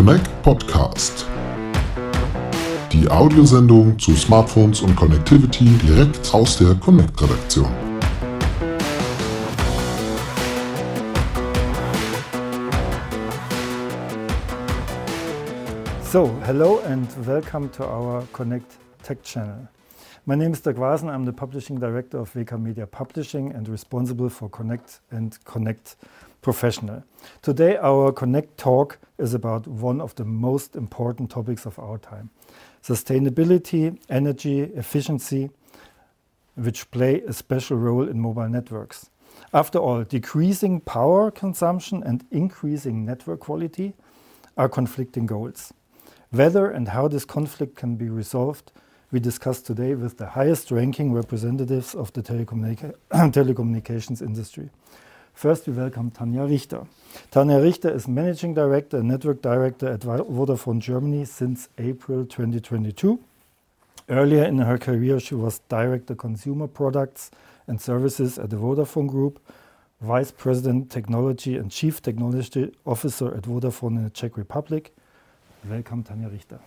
Connect Podcast. Die Audiosendung zu Smartphones und Connectivity direkt aus der Connect-Redaktion. So, hello and welcome to our Connect Tech channel. My name is Dirk Waasen. I'm the publishing director of WK Media Publishing and responsible for Connect and Connect Professional. Today, our Connect talk is about one of the most important topics of our time sustainability, energy, efficiency, which play a special role in mobile networks. After all, decreasing power consumption and increasing network quality are conflicting goals. Whether and how this conflict can be resolved we discuss today with the highest ranking representatives of the telecommunica telecommunications industry. First, we welcome Tanja Richter. Tanja Richter is Managing Director and Network Director at Vodafone Germany since April 2022. Earlier in her career, she was Director Consumer Products and Services at the Vodafone Group, Vice President Technology and Chief Technology Officer at Vodafone in the Czech Republic. Welcome, Tanja Richter.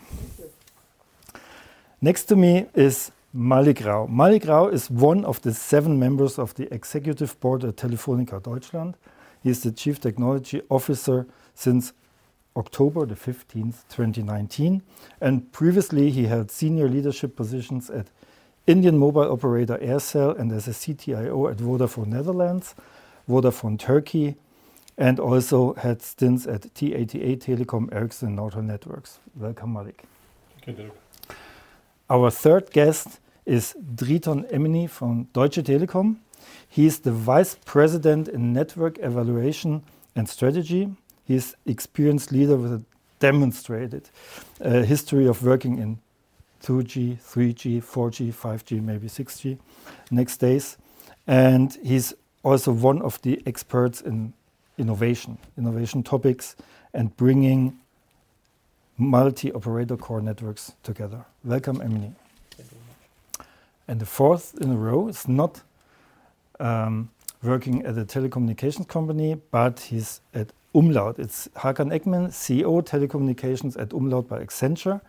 Next to me is Mallik Rao. Mallik Rao is one of the seven members of the executive board at Telefonica Deutschland. He is the chief technology officer since October the 15th, 2019. And previously, he held senior leadership positions at Indian mobile operator Aircel and as a CTIO at Vodafone Netherlands, Vodafone Turkey, and also had stints at TATA Telecom, Ericsson, Nortel Networks. Welcome, Mallik. Thank you. Our third guest is Driton Emini from Deutsche Telekom. He is the Vice President in Network Evaluation and Strategy. He is experienced leader with a demonstrated uh, history of working in 2G, 3G, 4G, 5G, maybe 6G next days. And he's also one of the experts in innovation, innovation topics, and bringing multi-operator core networks together. Welcome, Emini. And the fourth in a row is not um, working at a telecommunications company, but he's at Umlaut. It's Hakan Ekmen, CEO telecommunications at Umlaut by Accenture,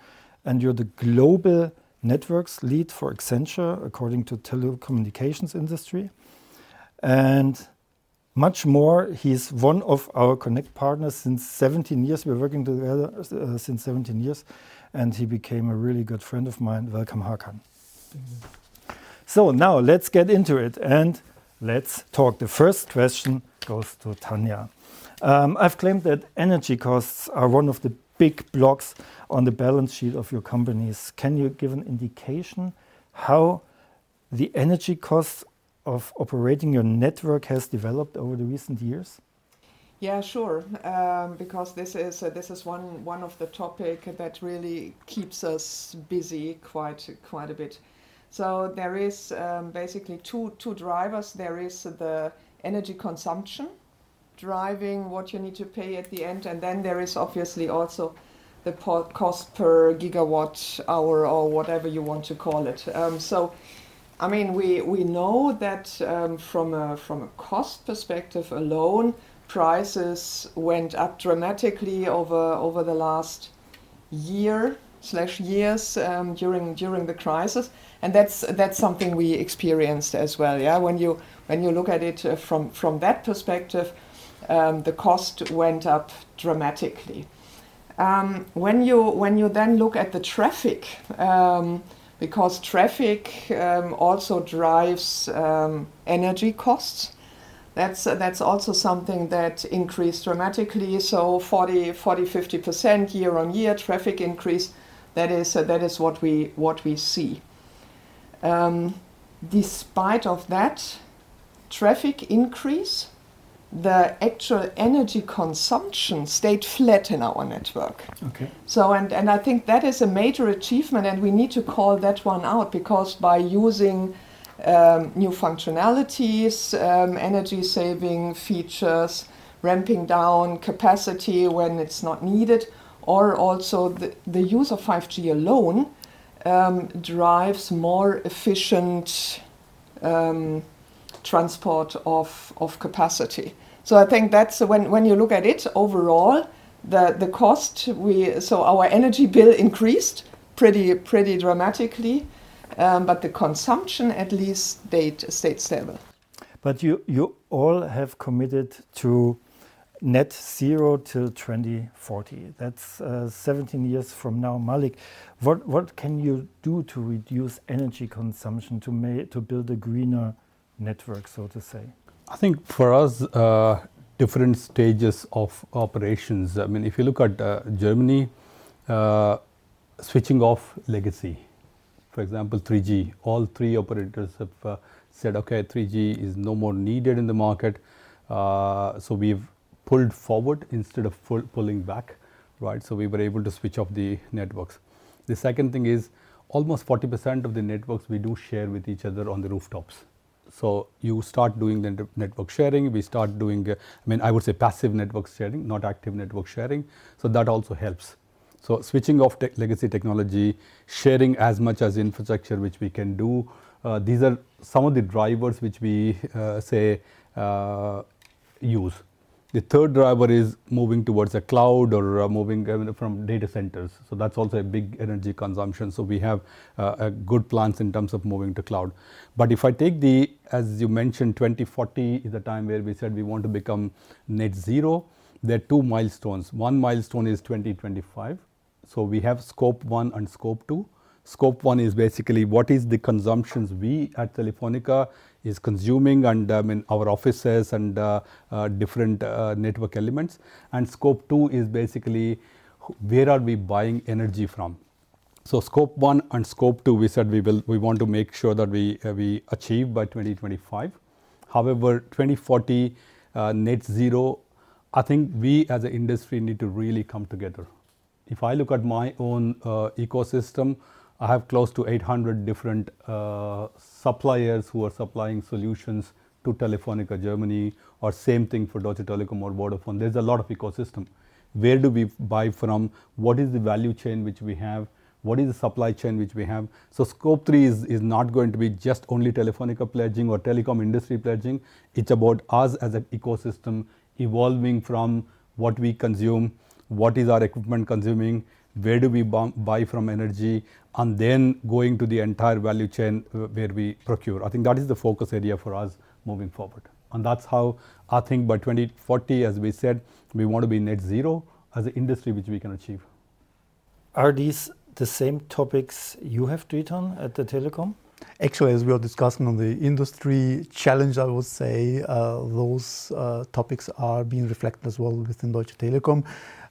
and you're the global networks lead for Accenture according to telecommunications industry. And much more. He's one of our Connect partners since 17 years. We're working together uh, since 17 years, and he became a really good friend of mine. Welcome, Hakan. So now let's get into it and let's talk. The first question goes to Tanja. Um, I've claimed that energy costs are one of the big blocks on the balance sheet of your companies. Can you give an indication how the energy costs of operating your network has developed over the recent years? Yeah, sure. Um, because this is uh, this is one one of the topic that really keeps us busy quite quite a bit. So there is um, basically two two drivers. There is the energy consumption driving what you need to pay at the end, and then there is obviously also the cost per gigawatt hour or whatever you want to call it. Um, so I mean, we, we know that um, from, a, from a cost perspective alone, prices went up dramatically over, over the last year slash years um, during, during the crisis. And that's, that's something we experienced as well. Yeah, when you, when you look at it uh, from, from that perspective, um, the cost went up dramatically. Um, when, you, when you then look at the traffic, um, because traffic um, also drives um, energy costs. That's, that's also something that increased dramatically. So 40, 40 50% year on year traffic increase. That is, uh, that is what, we, what we see. Um, despite of that traffic increase, the actual energy consumption stayed flat in our network. Okay. So, and, and I think that is a major achievement, and we need to call that one out because by using um, new functionalities, um, energy saving features, ramping down capacity when it's not needed, or also the, the use of 5G alone um, drives more efficient um, transport of, of capacity. So I think that's when, when you look at it overall, the the cost we so our energy bill increased pretty pretty dramatically, um, but the consumption at least stayed stayed stable. But you you all have committed to net zero till 2040. That's uh, 17 years from now. Mallik, what what can you do to reduce energy consumption to to build a greener network, so to say? I think for us, uh, different stages of operations. I mean, if you look at uh, Germany, uh, switching off legacy, for example, 3G, all three operators have uh, said, okay, 3G is no more needed in the market. Uh, so we've pulled forward instead of pulling back, right? So we were able to switch off the networks. The second thing is almost 40% of the networks we do share with each other on the rooftops. So you start doing the network sharing. We start doing, uh, I mean, I would say passive network sharing, not active network sharing. So that also helps. So switching off te legacy technology, sharing as much as infrastructure which we can do. Uh, these are some of the drivers which we uh, say uh, use. The third driver is moving towards a cloud or uh, moving uh, from data centers. So that's also a big energy consumption. So we have uh, good plans in terms of moving to cloud. But if I take the, as you mentioned, 2040 is the time where we said we want to become net zero. There are two milestones. One milestone is 2025. So we have scope one and scope two. Scope one is basically what is the consumptions we at Telefonica is consuming and um, in our offices and uh, uh, different uh, network elements. And scope two is basically where are we buying energy from. So scope one and scope two, we said we will we want to make sure that we we achieve by 2025. However, 2040 uh, net zero, I think we as an industry need to really come together. If I look at my own uh, ecosystem, I have close to 800 different uh, suppliers who are supplying solutions to Telefonica Germany or same thing for Deutsche Telekom or Vodafone. There's a lot of ecosystem. Where do we buy from? What is the value chain which we have? What is the supply chain which we have? So scope three is, is not going to be just only Telefonica pledging or telecom industry pledging. It's about us as an ecosystem evolving from what we consume, what is our equipment consuming, where do we buy from energy, and then going to the entire value chain uh, where we procure. I think that is the focus area for us moving forward. And that's how I think by 2040, as we said, we want to be net zero as an industry which we can achieve. Are these the same topics you have tweeted on at the telecom? Actually, as we are discussing on the industry challenge, I would say uh, those uh, topics are being reflected as well within Deutsche Telekom.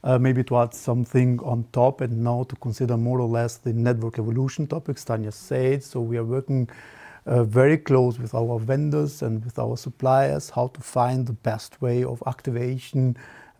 Uh, maybe to add something on top and now to consider more or less the network evolution topics Tanja said. So we are working uh, very close with our vendors and with our suppliers how to find the best way of activation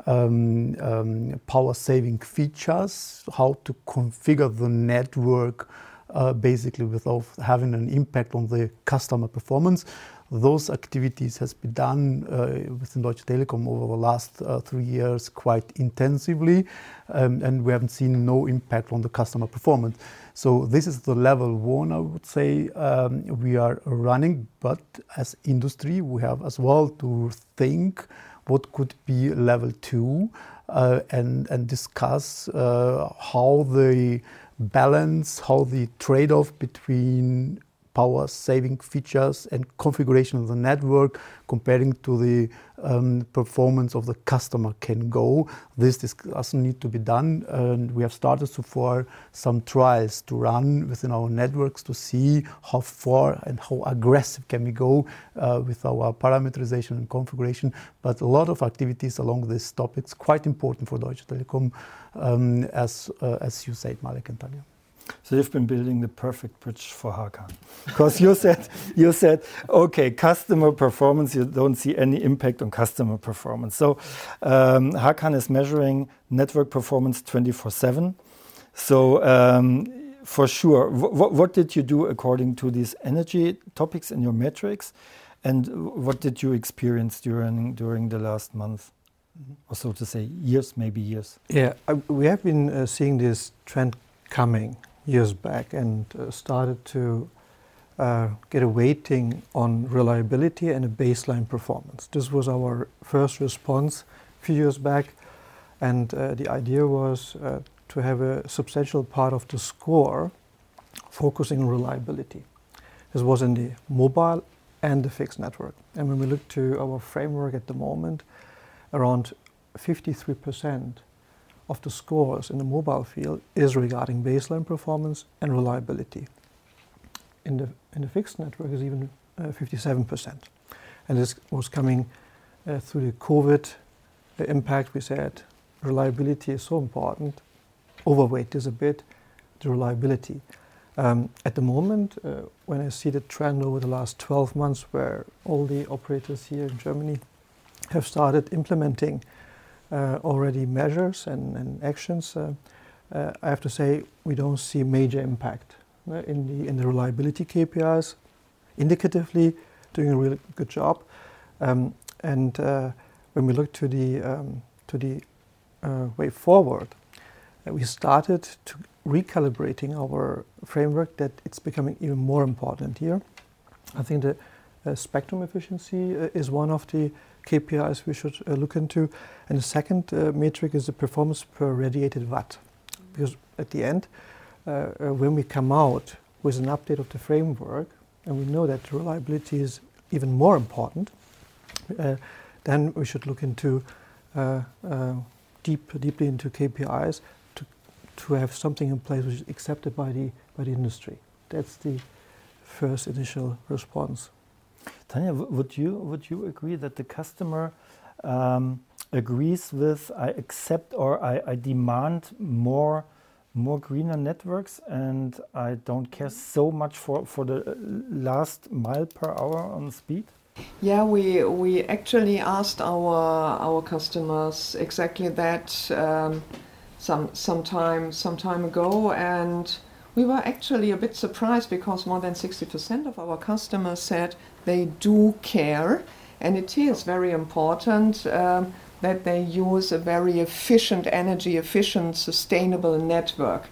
um, um, power saving features, how to configure the network uh, basically without having an impact on the customer performance those activities has been done uh, within Deutsche Telekom over the last uh, three years quite intensively, um, and we haven't seen no impact on the customer performance. So this is the level one, I would say, um, we are running, but as industry, we have as well to think what could be level two uh, and, and discuss uh, how the balance, how the trade-off between power saving features and configuration of the network comparing to the um, performance of the customer can go. This doesn't need to be done and we have started so far some trials to run within our networks to see how far and how aggressive can we go uh, with our parameterization and configuration. But a lot of activities along this topic is quite important for Deutsche Telekom um, as, uh, as you said, Mallik and Tanja. So you've been building the perfect bridge for Hakan, because you said you said okay, customer performance. You don't see any impact on customer performance. So um, Hakan is measuring network performance 24/7. So um, for sure, what did you do according to these energy topics in your metrics, and what did you experience during during the last month? Or so to say, years, maybe years. Yeah, we have been uh, seeing this trend coming years back and uh, started to uh, get a weighting on reliability and a baseline performance. This was our first response a few years back. And uh, the idea was uh, to have a substantial part of the score focusing on reliability. This was in the mobile and the fixed network. And when we look to our framework at the moment, around 53% of the scores in the mobile field is regarding baseline performance and reliability. In the, in the fixed network is even uh, 57%. And this was coming uh, through the COVID impact. We said reliability is so important. Overweight is a bit the reliability. Um, at the moment, uh, when I see the trend over the last 12 months, where all the operators here in Germany have started implementing already measures and, and actions, uh, uh I have to say we don't see major impact uh, in the in the reliability KPIs. Indicatively, doing a really good job. Um, and uh, when we look to the um, to the way forward, we started to recalibrating our framework that it's becoming even more important here. I think the uh, spectrum efficiency uh, is one of the KPIs we should uh, look into. And the second uh, metric is the performance per radiated watt. Because at the end, uh, when we come out with an update of the framework, and we know that reliability is even more important, then we should look into deep, deeply into KPIs to, to have something in place which is accepted by the, by the industry. That's the first initial response. Tanja, would you, would you agree that the customer um, agrees with I accept or I, I demand more more greener networks and I don't care so much for, for the last mile per hour on speed? Yeah, we we actually asked our our customers exactly that. Um, some some time some time ago, and we were actually a bit surprised because more than 60% of our customers said they do care, and it is very important um, that they use a very efficient, energy efficient, sustainable network.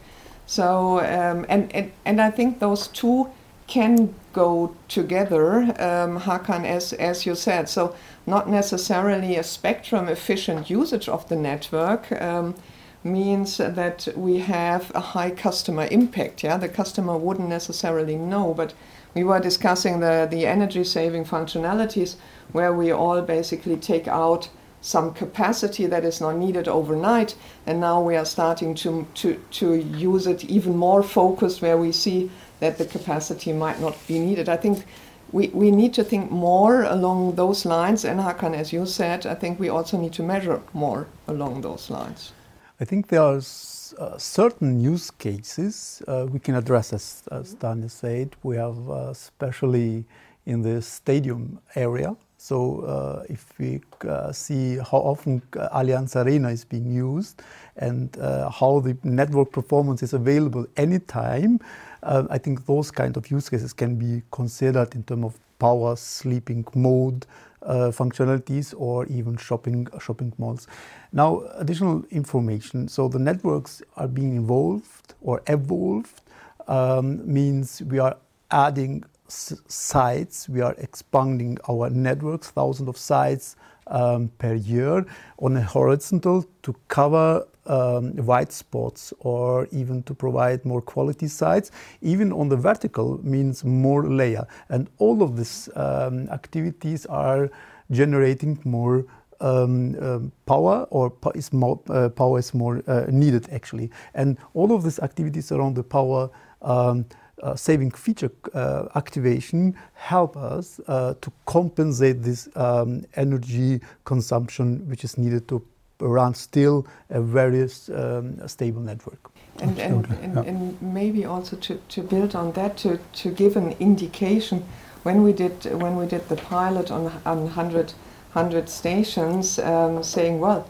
So, um, and, and, and I think those two can go together, um, Hakan, as, as you said. So, not necessarily a spectrum efficient usage of the network. Um, means that we have a high customer impact. Yeah, the customer wouldn't necessarily know, but we were discussing the, the energy saving functionalities where we all basically take out some capacity that is not needed overnight and now we are starting to, to, to use it even more focused where we see that the capacity might not be needed. I think we, we need to think more along those lines and Hakan, as you said, I think we also need to measure more along those lines. I think there are uh, certain use cases uh, we can address, as, as Tanja said. We have, uh, especially in the stadium area. So, uh, if we uh, see how often uh, Allianz Arena is being used and how the network performance is available anytime, I think those kind of use cases can be considered in terms of power, sleeping mode, uh, functionalities or even shopping shopping malls. Now, additional information. So the networks are being involved or evolved um, means we are adding sites, we are expanding our networks, thousands of sites um, per year on a horizontal to cover um, white spots or even to provide more quality sites. Even on the vertical means more layer. And all of these um, activities are generating more um, um, power or is more, uh, power is more uh, needed actually. And all of these activities around the power um, uh, saving feature uh, activation help us uh, to compensate this um, energy consumption which is needed to run still a very um, stable network. And, and, and, and, maybe also to, to build on that, to, to give an indication, when we did, when we did the pilot on, on 100, 100 stations, um, saying, well,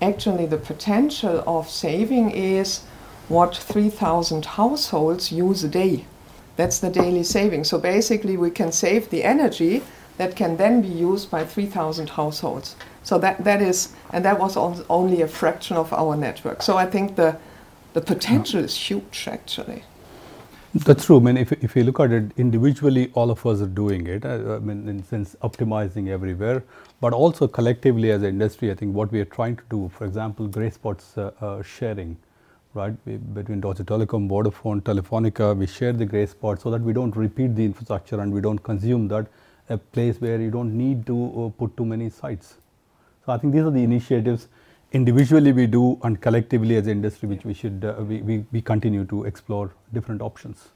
actually the potential of saving is what 3,000 households use a day. That's the daily saving. So basically, we can save the energy that can then be used by 3,000 households. So that, that is, and that was only a fraction of our network. So I think the, the potential is huge actually. That's true. I mean, if, if you look at it individually, all of us are doing it. Uh, I mean, in sense, optimizing everywhere, but also collectively as an industry, I think what we are trying to do, for example, gray spots uh, uh, sharing, right? We, between Deutsche Telekom, Vodafone, Telefonica, we share the gray spots so that we don't repeat the infrastructure and we don't consume that a place where you don't need to uh, put too many sites. So I think these are the initiatives individually we do and collectively as an industry which we should uh, we, we, we continue to explore different options.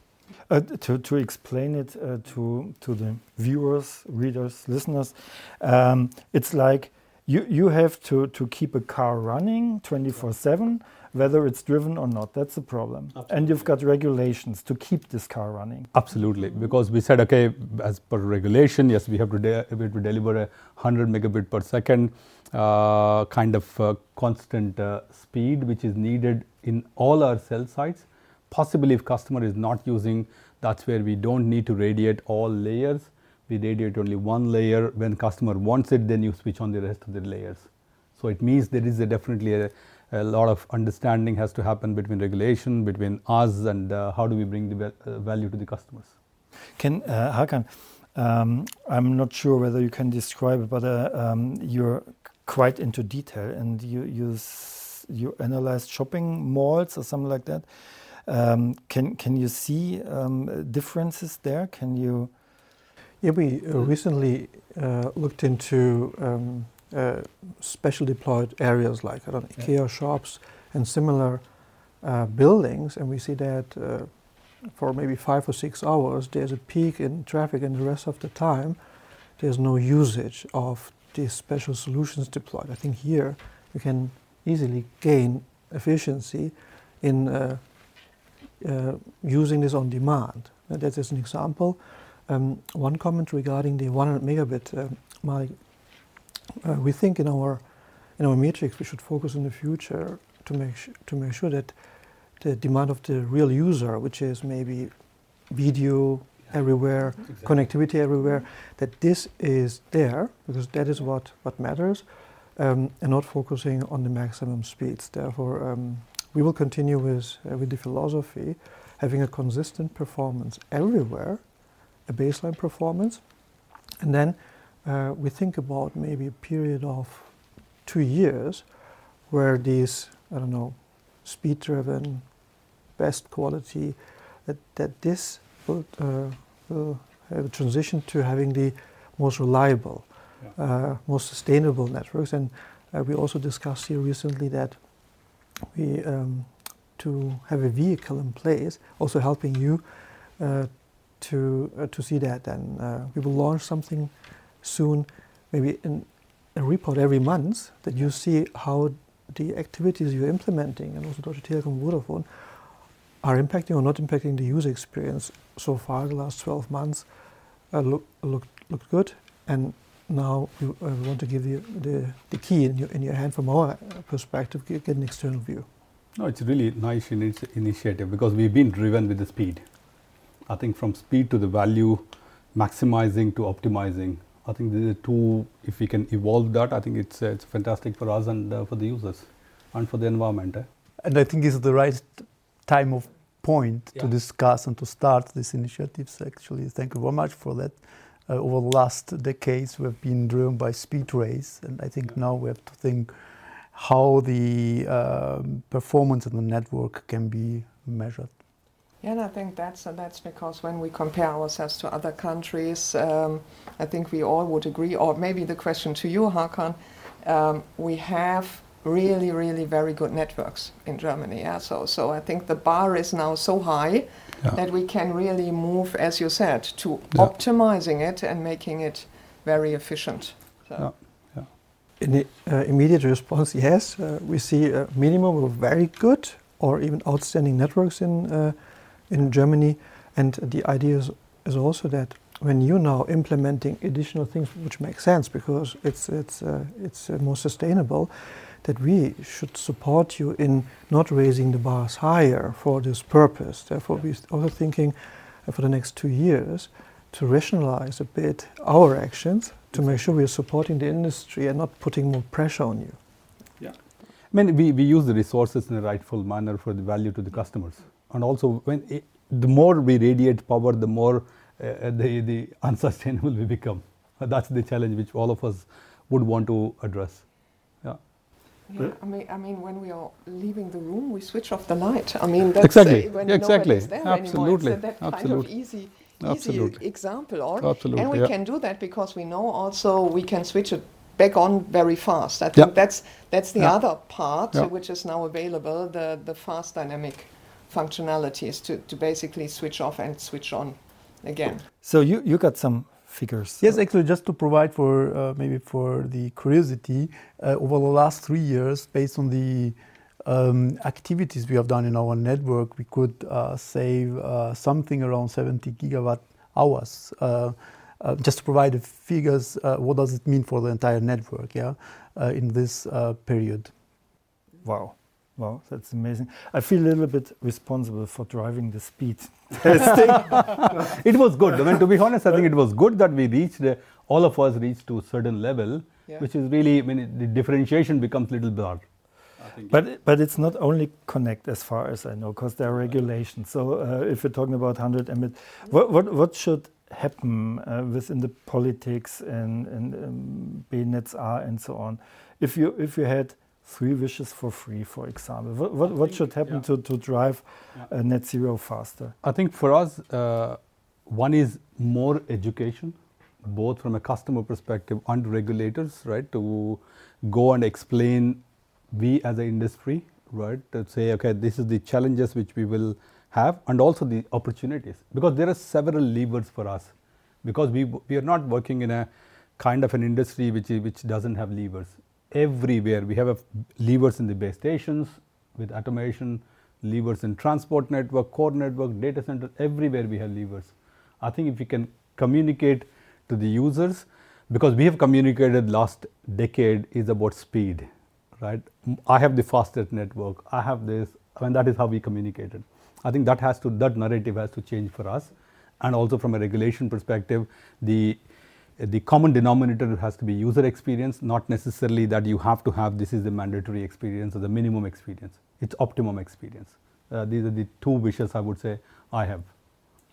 Uh, to, to explain it uh, to to the viewers readers listeners um, it's like you you have to to keep a car running 24 7 whether it's driven or not. That's the problem. Absolutely. and you've got regulations to keep this car running. Absolutely. Because we said okay as per regulation yes we have to, de- we have to deliver a 100 megabit per second uh, kind of uh, constant uh, speed which is needed in all our cell sites. Possibly if customer is not using, that's where we don't need to radiate all layers. We radiate only one layer. When customer wants it, then you switch on the rest of the layers. So it means there is a definitely a, a, lot of understanding has to happen between regulation, between us, and uh, how do we bring the uh, value to the customers. Can uh, Hakan, um, I'm not sure whether you can describe but um, your quite into detail, and you you you analyze shopping malls or something like that. Um, can can you see um, differences there? Can you? Yeah, we uh, recently uh, looked into um, uh, special deployed areas like I don't know, IKEA shops and similar uh, buildings, and we see that uh, for maybe five or six hours there's a peak in traffic, and the rest of the time there's no usage of these special solutions deployed. I think here we can easily gain efficiency in uh, uh, using this on demand. Uh, that is an example. Um, one comment regarding the 100 megabit, uh, uh, we think in our in our metrics we should focus in the future to make to make sure that the demand of the real user, which is maybe video, everywhere, exactly. connectivity everywhere, that this is there because that is what, what matters um, and not focusing on the maximum speeds. Therefore, um, we will continue with, uh, with the philosophy having a consistent performance everywhere, a baseline performance, and then uh, we think about maybe a period of two years where these, I don't know, speed driven, best quality, that, that this will, uh, a transition to having the most reliable, yeah. uh, most sustainable networks. And uh, we also discussed here recently that we um, to have a vehicle in place, also helping you uh, to uh, to see that. And uh, we will launch something soon, maybe in a report every month that you see how the activities you're implementing, and also Deutsche Telekom, Vodafone, are impacting or not impacting the user experience so far the last 12 months uh, look, look, looked good. And now we, uh, we, want to give you the, the key in your, in your hand from our perspective get an external view. No it's really nice initiative because we've been driven with the speed. I think from speed to the value maximizing to optimizing. I think the two if we can evolve that i think it's uh, it's fantastic for us and uh, for the users and for the environment eh? and i think it's the right time of point yeah. to discuss and to start these initiatives. Actually, thank you very much for that. Uh, over the last decades, we've been driven by speed race, and I think yeah. now we have to think how the uh, performance of the network can be measured. Yeah, and I think that's uh, that's because when we compare ourselves to other countries, um, I think we all would agree. Or maybe the question to you, Hakan, um, we have really, really very good networks in Germany. Yeah? So, so I think the bar is now so high yeah. that we can really move, as you said, to yeah. optimizing it and making it very efficient. So. Yeah. In the uh, immediate response, yes, uh, we see a minimum of very good or even outstanding networks in uh, in Germany, and the idea is, is also that when you're now implementing additional things which make sense because it's it's uh, it's uh, more sustainable, that we should support you in not raising the bars higher for this purpose. Therefore, we're also thinking uh, for the next two years to rationalize a bit our actions to make sure we're supporting the industry and not putting more pressure on you. Yeah. I mean, we, we use the resources in a rightful manner for the value to the customers. And also, when the more we radiate power, the more uh, the, the unsustainable we become. That's the challenge which all of us would want to address. Yeah. Yeah, I mean, I mean, when we are leaving the room, we switch off the light. I mean, that's exactly. Uh, when yeah, exactly. nobody's there Absolutely. anymore. It's that kind Absolutely. of easy, easy Absolutely. example. Or Absolutely. and we yeah. can do that because we know also we can switch it back on very fast. I think Yeah. that's that's the Yeah. other part Yeah. which is now available. The the fast dynamic functionalities to to basically switch off and switch on again. So you, you got some figures. Yes, actually, just to provide for uh, maybe for the curiosity, uh, over the last three years, based on the um, activities we have done in our network, we could uh, save uh, something around 70 gigawatt hours. Uh, uh, just to provide the figures, uh, what does it mean for the entire network? Yeah, uh, in this uh, period. Wow. Wow, that's amazing. I feel a little bit responsible for driving the speed testing. it was good. I mean, to be honest, I think it was good that we reached, uh, all of us reached to a certain level, Yeah. which is really, I mean, it- the differentiation becomes a little blurred. But but it's not only Connect, as far as I know, because there are regulations. So uh, if you're talking about 100 Mbit, what what what should happen uh, within the politics and and um, BNetzA and so on? If you if you had three wishes for free, for example, what what, what should happen yeah. to to drive Yeah. uh, net zero faster? I think for us, uh, one is more education, both from a customer perspective and regulators, right? To go and explain we as an industry, right? To say, okay, this is the challenges which we will have, and also the opportunities, because there are several levers for us, because we we are not working in a kind of an industry which which doesn't have levers. Everywhere we have levers in the base stations with automation, levers in transport network, core network, data center, everywhere we have levers. I think if we can communicate to the users, because we have communicated last decade is about speed, right? I have the fastest network, I have this, and that is how we communicated. I think that has to, that narrative has to change for us. And also from a regulation perspective, the the common denominator has to be user experience, not necessarily that you have to have this is the mandatory experience or the minimum experience. It's optimum experience. Uh, these are the two wishes I would say I have.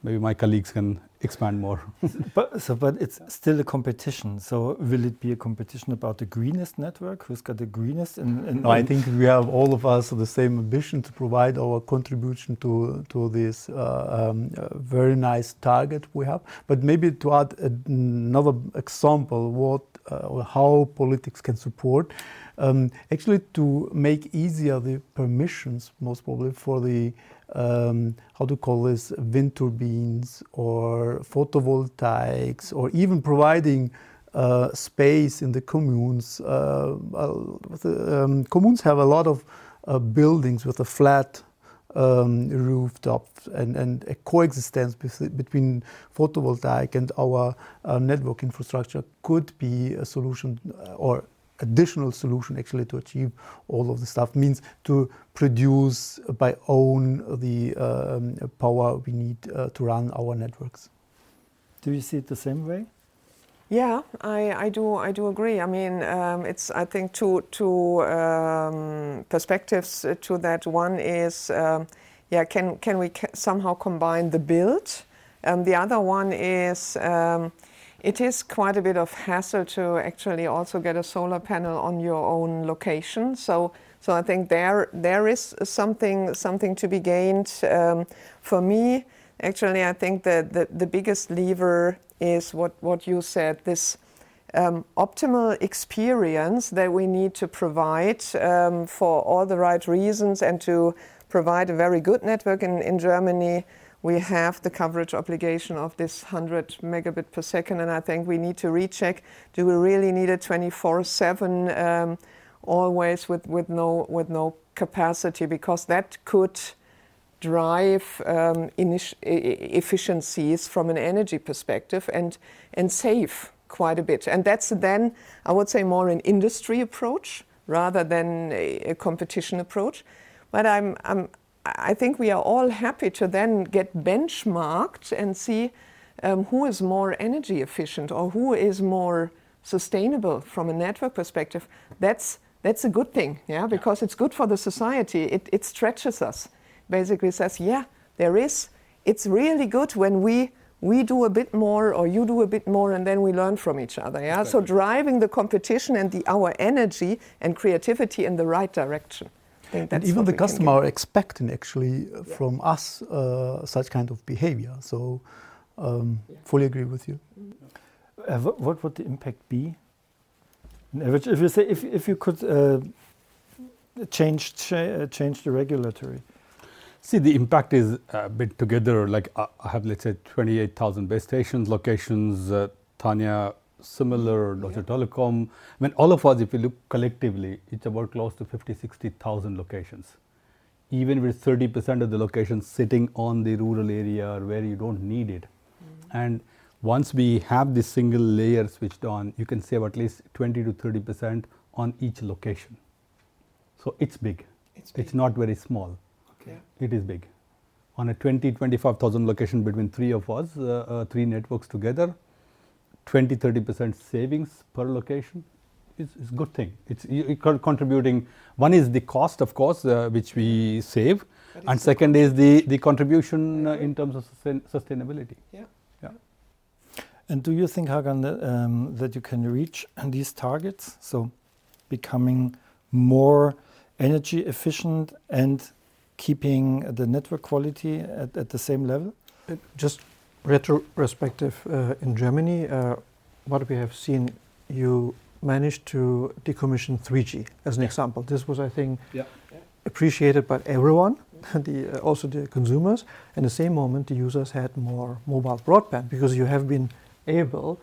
Maybe my colleagues can expand more. But so, but it's still a competition. So will it be a competition about the greenest network? Who's got the greenest? And, and No, I think we have all of us the same ambition to provide our contribution to to this uh, um, uh, very nice target we have. But maybe to add another example, what uh, or how politics can support, um, actually to make easier the permissions, most probably for the um, how to call this wind turbines or photovoltaics or even providing uh, space in the communes. Uh, uh, um, communes have a lot of uh, buildings with a flat um, rooftop and, and a coexistence between photovoltaic and our uh, network infrastructure could be a solution uh, or additional solution actually to achieve all of the stuff means to produce by own the um, power we need uh, to run our networks. do you see it the same way? Yeah, I, I do I do agree. I mean, um, it's I think two two um, perspectives to that. One is, um, yeah, can can we ca- somehow combine the build? Um, the other one is. It is quite a bit of hassle to actually also get a solar panel on your own location. So, so I think there there is something something to be gained. Um, for me, actually, I think that the, the biggest lever is what, what you said this um, optimal experience that we need to provide um, for all the right reasons and to provide a very good network in, in Germany. We have the coverage obligation of this 100 megabit per second, and I think we need to recheck do we really need it 24 7 um, always with, with, no, with no capacity? Because that could drive um, efficiencies from an energy perspective and, and save quite a bit. And that's then, I would say, more an industry approach rather than a, a competition approach. But I'm, I'm, I think we are all happy to then get benchmarked and see um, who is more energy efficient or who is more sustainable from a network perspective. That's, that's a good thing, yeah, because it's good for the society. It, it stretches us. Basically says, yeah, there is. It's really good when we we do a bit more or you do a bit more and then we learn from each other yeah? So driving the competition and the our energy and creativity in the right direction I think And that's even the customer are expecting actually uh, from us uh, such kind of behavior. So um, fully agree with you. Uh, what, what would the impact be? On average, if you say if, if you could uh, change cha uh, change the regulatory, See, the impact is a bit together. Like I have, let's say, 28,000 base stations, locations, uh, Tanja, similar, Deutsche Telekom. I mean, all of us, if you look collectively, it's about close to 50, 60,000 locations. Even with 30% of the locations sitting on the rural area or where you don't need it. And once we have this single layer switched on, you can save at least 20 to 30% on each location. So it's big. It's big. It's not very small. Yeah. It is big. On a 20, 25,000 location between three of us, uh, uh, three networks together, 20, 30% savings per location is, is good thing. It's you, you contributing. One is the cost, of course, uh, which we save, and it's the second is the the contribution uh, in terms of sustain- sustainability. Yeah. yeah. and do you think, Hakan, that, um, that you can reach these targets? So, becoming more energy efficient and keeping the network quality at, at the same level? Uh, Just retrospective uh, in Germany, uh, what we have seen, you managed to decommission 3G as an example. This was, I think, Yeah. appreciated by everyone, the, uh, also the consumers. And the same moment, the users had more mobile broadband because you have been able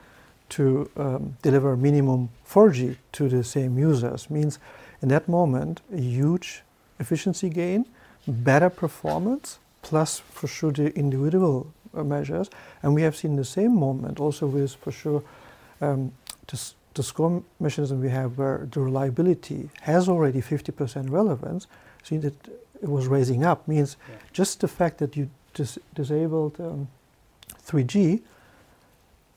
to um, deliver minimum 4G to the same users. Means in that moment, a huge efficiency gain, better performance, plus for sure the individual measures. And we have seen the same moment also with for sure um, the, the score mechanism we have where the reliability has already 50% relevance. See that it was raising up means Yeah. just the fact that you dis- disabled um, 3G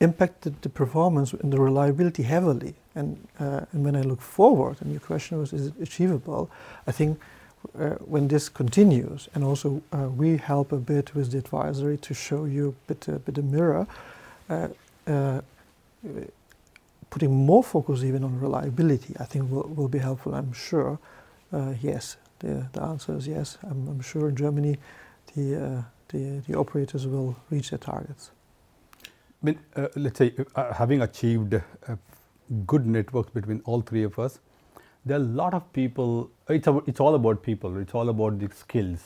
impacted the performance and the reliability heavily. And, uh, and when I look forward, and your question was, is it achievable? I think uh, when this continues, and also uh, we help a bit with the advisory to show you a bit, a bit a mirror, uh, uh, putting more focus even on reliability, I think will, will be helpful. I'm sure, uh, yes, the, the answer is yes. I'm, I'm sure in Germany the, uh, the, the operators will reach their targets. I mean, uh, let's say uh, having achieved a good networks between all three of us, there are a lot of people. It's it's all about people. It's all about the skills.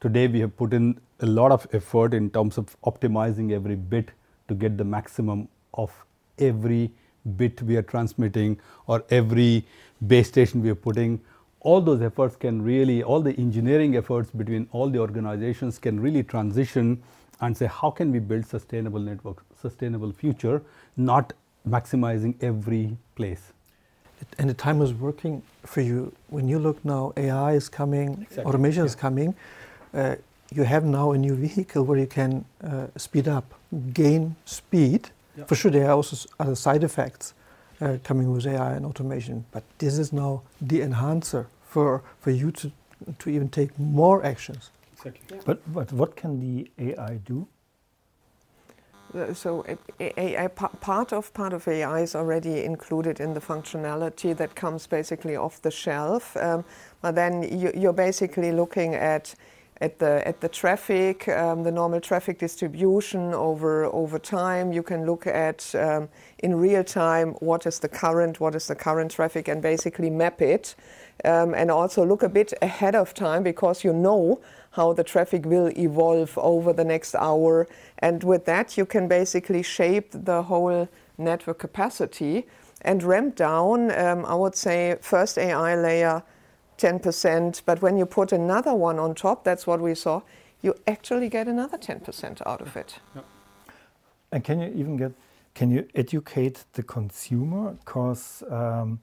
Today we have put in a lot of effort in terms of optimizing every bit to get the maximum of every bit we are transmitting or every base station we are putting. All those efforts can really, all the engineering efforts between all the organizations can really transition and say how can we build sustainable network, sustainable future, not maximizing every place. It- And the time is working for you. When you look now, AI is coming, Exactly, automation is coming. Uh, you have now a new vehicle where you can uh, speed up, gain speed. Yeah. For sure, there are also other side effects uh, coming with AI and automation, but this is now the enhancer for, for you to, to even take more actions. Exactly. But, but what can the AI do? So part of part of AI is already included in the functionality that comes basically off the shelf. Um, but then you, you're basically looking at at the at the traffic, um, the normal traffic distribution over over time. You can look at um, in real time what is the current what is the current traffic and basically map it, um, and also look a bit ahead of time because you know how the traffic will evolve over the next hour. And with that, you can basically shape the whole network capacity and ramp down, um, I would say, first AI layer 10%. But when you put another one on top, that's what we saw, you actually get another 10% out of it. And can you even get, can you educate the consumer? Because um,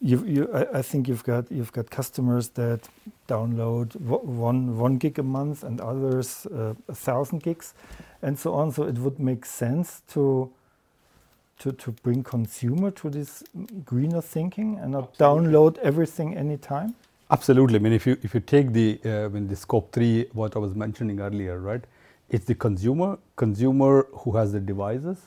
you, you, I, I think you've got you've got customers that download one one gig a month and others uh, a thousand gigs, and so on. So it would make sense to to to bring consumer to this greener thinking and not download everything anytime. Absolutely. I mean, if you if you take the uh, when the scope three, what I was mentioning earlier, right? it's the consumer, consumer who has the devices,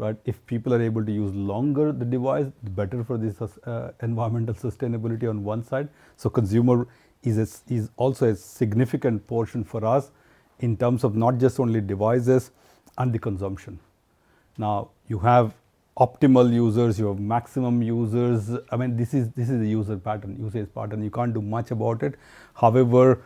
right? If people are able to use longer the device, better for this uh, environmental sustainability on one side. So consumer is a, is also a significant portion for us in terms of not just only devices and the consumption. Now you have optimal users, you have maximum users. I mean, this is this is the user pattern, usage pattern. You can't do much about it. However,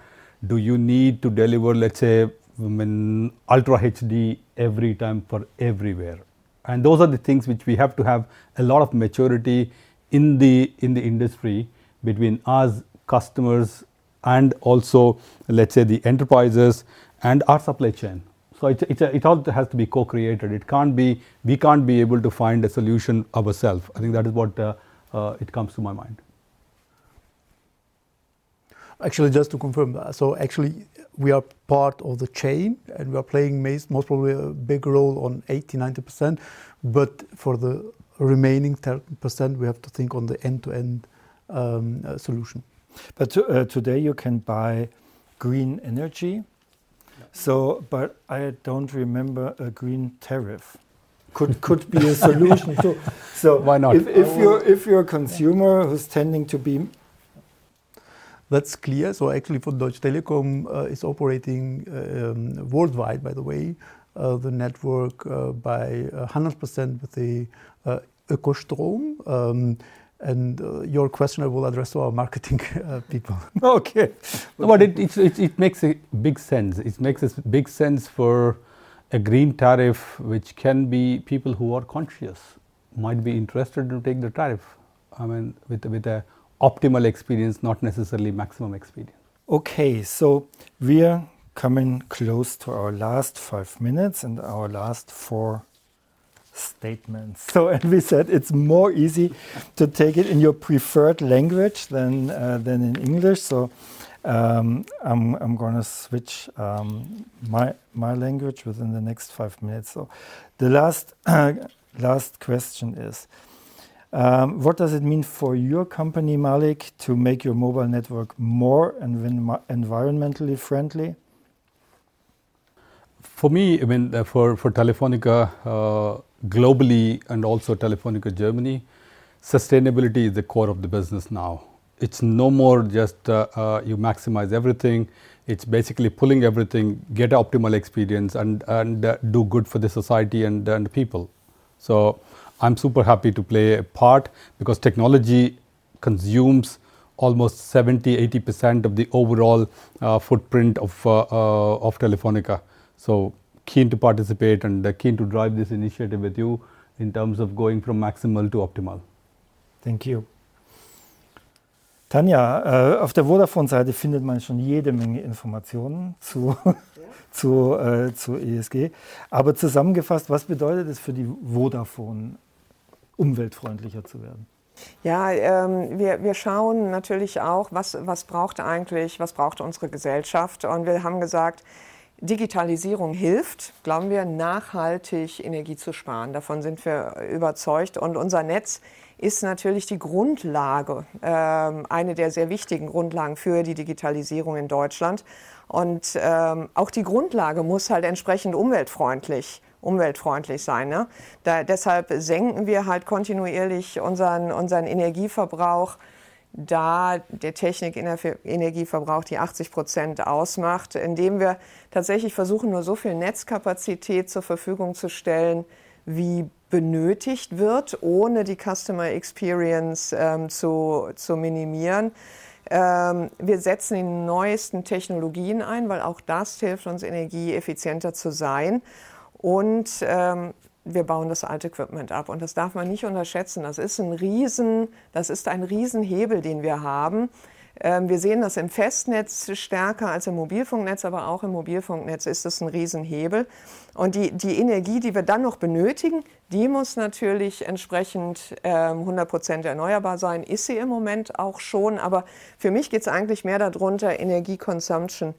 do you need to deliver, let's say, in ultra HD every time for everywhere? And those are the things which we have to have a lot of maturity in the in the industry between us, customers, and also let's say the enterprises and our supply chain. So it's a, it all has to be co-created. It can't be we can't be able to find a solution ourselves. I think that is what uh, uh, it comes to my mind. Actually, just to confirm that, so actually we are part of the chain and we are playing most, most probably a big role on 80 90%, but for the remaining 10% we have to think on the end-to-end um, uh, solution. But to, uh, today you can buy green energy. So, but I don't remember a green tariff. Could could be a solution too. So why not? If, if you're if you're a consumer who's tending to be that's clear. So actually, for Deutsche Telekom uh, is operating uh, um, worldwide, by the way, uh, the network uh, by 100% with the uh, Ökostrom. Um, and uh, your question I will address to our marketing uh, people. okay. But it, it, it, it, makes a big sense. It makes a big sense for a green tariff, which can be people who are conscious might be interested to take the tariff. I mean, with, with a optimal experience, not necessarily maximum experience. Okay, so we are coming close to our last five minutes and our last four statements. So, and we said it's more easy to take it in your preferred language than uh, than in English. So, um, I'm I'm going to switch um, my my language within the next five minutes. So, the last last question is. Um, what does it mean for your company, Mallik, to make your mobile network more env environmentally friendly? For me, I mean, uh, for, Telefonica, uh, globally and also Telefonica Germany, sustainability is the core of the business now. It's no more just uh, you maximize everything. It's basically pulling everything, get optimal experience, and do good for the society and and people. So I'm super happy to play a part because technology consumes almost 70 80 percent of the overall uh, footprint of uh, of Telefonica. So keen to participate and uh, keen to drive this initiative with you in terms of going from maximal to optimal. Thank you. Tanja, äh, auf der Vodafone-Seite findet man schon jede Menge Informationen zu, ja. zu, äh, zu ESG. Aber zusammengefasst, was bedeutet es für die Vodafone, umweltfreundlicher zu werden? Ja, ähm, wir, wir schauen natürlich auch, was, was braucht eigentlich, was braucht unsere Gesellschaft. Und wir haben gesagt, Digitalisierung hilft, glauben wir, nachhaltig Energie zu sparen. Davon sind wir überzeugt. Und unser Netz ist natürlich die Grundlage, äh, eine der sehr wichtigen Grundlagen für die Digitalisierung in Deutschland. Und ähm, auch die Grundlage muss halt entsprechend umweltfreundlich umweltfreundlich sein. Ne? Da, deshalb senken wir halt kontinuierlich unseren, unseren Energieverbrauch da der Technik-Energieverbrauch die 80 Prozent ausmacht, indem wir tatsächlich versuchen, nur so viel Netzkapazität zur Verfügung zu stellen, wie benötigt wird, ohne die Customer Experience ähm, zu, zu minimieren. Ähm, wir setzen die neuesten Technologien ein, weil auch das hilft uns, energieeffizienter zu sein. Und ähm, wir bauen das alte Equipment ab. Und das darf man nicht unterschätzen. Das ist ein Riesen, das ist ein Riesenhebel, den wir haben. Ähm, wir sehen das im Festnetz stärker als im Mobilfunknetz, aber auch im Mobilfunknetz ist es ein Riesenhebel. Und die, die Energie, die wir dann noch benötigen, die muss natürlich entsprechend ähm, 100 Prozent erneuerbar sein. Ist sie im Moment auch schon. Aber für mich geht es eigentlich mehr darunter, Energieconsumption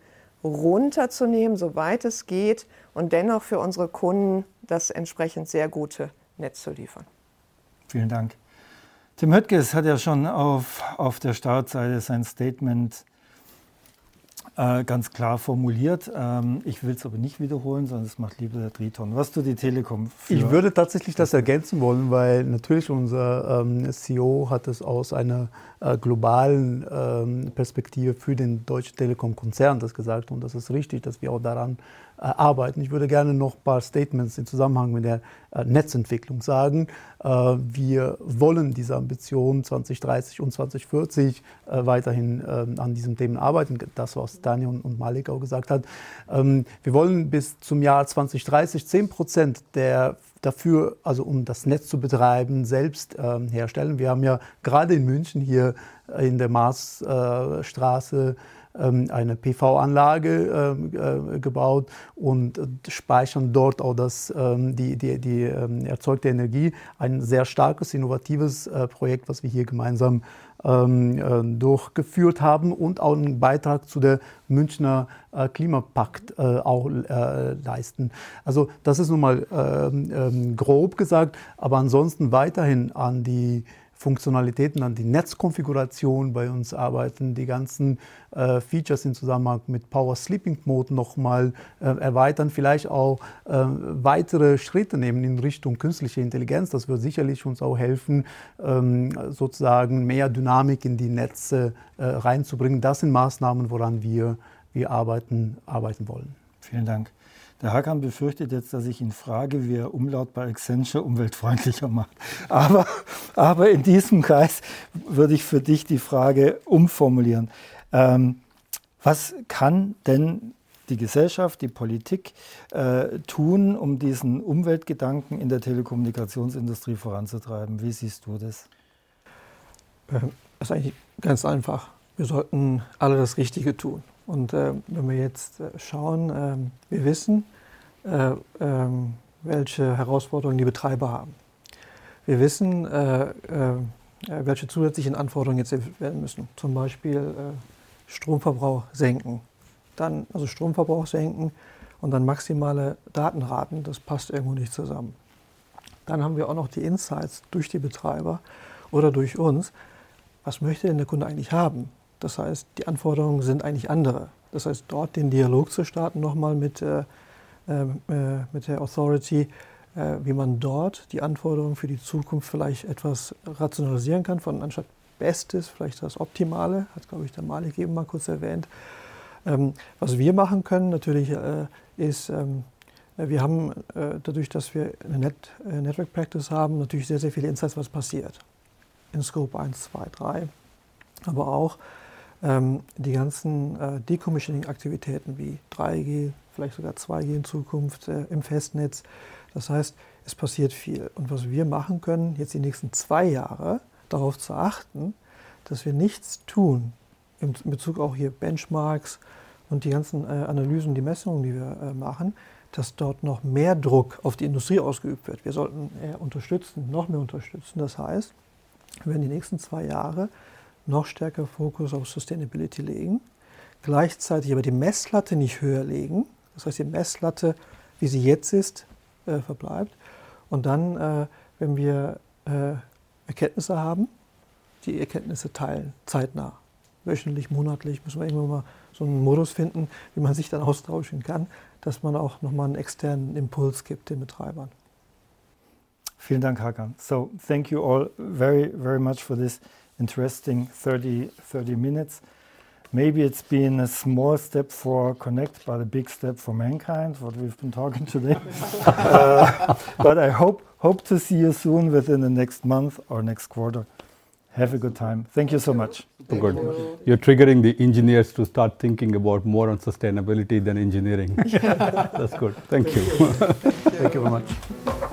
runterzunehmen, soweit es geht, und dennoch für unsere Kunden das entsprechend sehr gute Netz zu liefern. Vielen Dank. Tim Höttges hat ja schon auf, auf der Startseite sein Statement äh, ganz klar formuliert. Ähm, ich will es aber nicht wiederholen, sondern es macht lieber der Triton. Was du die Telekom für Ich würde tatsächlich das ergänzen wollen, weil natürlich unser ähm, CEO hat es aus einer äh, globalen ähm, Perspektive für den Deutschen Telekom-Konzern das gesagt und das ist richtig, dass wir auch daran äh, arbeiten. Ich würde gerne noch ein paar Statements im Zusammenhang mit der äh, Netzentwicklung sagen. Äh, wir wollen diese Ambition 2030 und 2040 äh, weiterhin ähm, an diesen Themen arbeiten. Das, was Daniel und Malik auch gesagt hat. Ähm, wir wollen bis zum Jahr 2030 10 Prozent der dafür, also um das Netz zu betreiben, selbst ähm, herstellen. Wir haben ja gerade in München hier in der Marsstraße eine PV-Anlage äh, äh, gebaut und speichern dort auch das, ähm, die, die, die ähm, erzeugte Energie. Ein sehr starkes, innovatives äh, Projekt, was wir hier gemeinsam durchgeführt haben und auch einen Beitrag zu der Münchner Klimapakt auch leisten. Also das ist nun mal grob gesagt, aber ansonsten weiterhin an die Funktionalitäten an die Netzkonfiguration bei uns arbeiten, die ganzen äh, Features im Zusammenhang mit Power Sleeping Mode nochmal äh, erweitern, vielleicht auch äh, weitere Schritte nehmen in Richtung künstliche Intelligenz. Das wird sicherlich uns auch helfen, ähm, sozusagen mehr Dynamik in die Netze äh, reinzubringen. Das sind Maßnahmen, woran wir, wir arbeiten, arbeiten wollen. Vielen Dank. Der Hakan befürchtet jetzt, dass ich ihn frage, wie er Umlaut bei Accenture umweltfreundlicher macht. Aber, aber in diesem Kreis würde ich für dich die Frage umformulieren. Ähm, was kann denn die Gesellschaft, die Politik äh, tun, um diesen Umweltgedanken in der Telekommunikationsindustrie voranzutreiben? Wie siehst du das? Ähm, das ist eigentlich ganz einfach. Wir sollten alle das Richtige tun. Und äh, wenn wir jetzt äh, schauen, äh, wir wissen, äh, ähm, welche Herausforderungen die Betreiber haben. Wir wissen, äh, äh, welche zusätzlichen Anforderungen jetzt werden müssen. Zum Beispiel Stromverbrauch senken. Dann, also Stromverbrauch senken und dann maximale Datenraten, das passt irgendwo nicht zusammen. Dann haben wir auch noch die Insights durch die Betreiber oder durch uns. Was möchte denn der Kunde eigentlich haben? Das heißt, die Anforderungen sind eigentlich andere. Das heißt, dort den Dialog zu starten nochmal mit, äh, äh, mit der Authority, äh, wie man dort die Anforderungen für die Zukunft vielleicht etwas rationalisieren kann, von anstatt Bestes, vielleicht das Optimale, hat, glaube ich, der Malik eben mal kurz erwähnt. Ähm, was wir machen können natürlich äh, ist, ähm, wir haben äh, dadurch, dass wir eine Net äh, Network Practice haben, natürlich sehr, sehr viele Insights, was passiert. In Scope 1, 2, 3. Aber auch ähm, die ganzen äh, Decommissioning-Aktivitäten wie 3G, vielleicht sogar 2G in Zukunft äh, im Festnetz. Das heißt, es passiert viel. Und was wir machen können, jetzt die nächsten zwei Jahre, darauf zu achten, dass wir nichts tun, in Bezug auch hier Benchmarks und die ganzen äh, Analysen, die Messungen, die wir äh, machen, dass dort noch mehr Druck auf die Industrie ausgeübt wird. Wir sollten eher unterstützen, noch mehr unterstützen. Das heißt, wir werden die nächsten zwei Jahre noch stärker Fokus auf Sustainability legen, gleichzeitig aber die Messlatte nicht höher legen, das heißt die Messlatte, wie sie jetzt ist, äh, verbleibt. Und dann, äh, wenn wir äh, Erkenntnisse haben, die Erkenntnisse teilen, zeitnah, wöchentlich, monatlich, müssen wir irgendwann mal so einen Modus finden, wie man sich dann austauschen kann, dass man auch nochmal einen externen Impuls gibt den Betreibern. Vielen Dank, Hakan. So, thank you all very, very much for this interesting 30, 30 minutes. Maybe it's been a small step for Connect, but a big step for mankind, what we've been talking today. uh, but I hope, hope to see you soon within the next month or next quarter. Have a good time. Thank you so much. Thank good. You. You're triggering the engineers to start thinking about more on sustainability than engineering. That's good. Thank you. Thank you very much.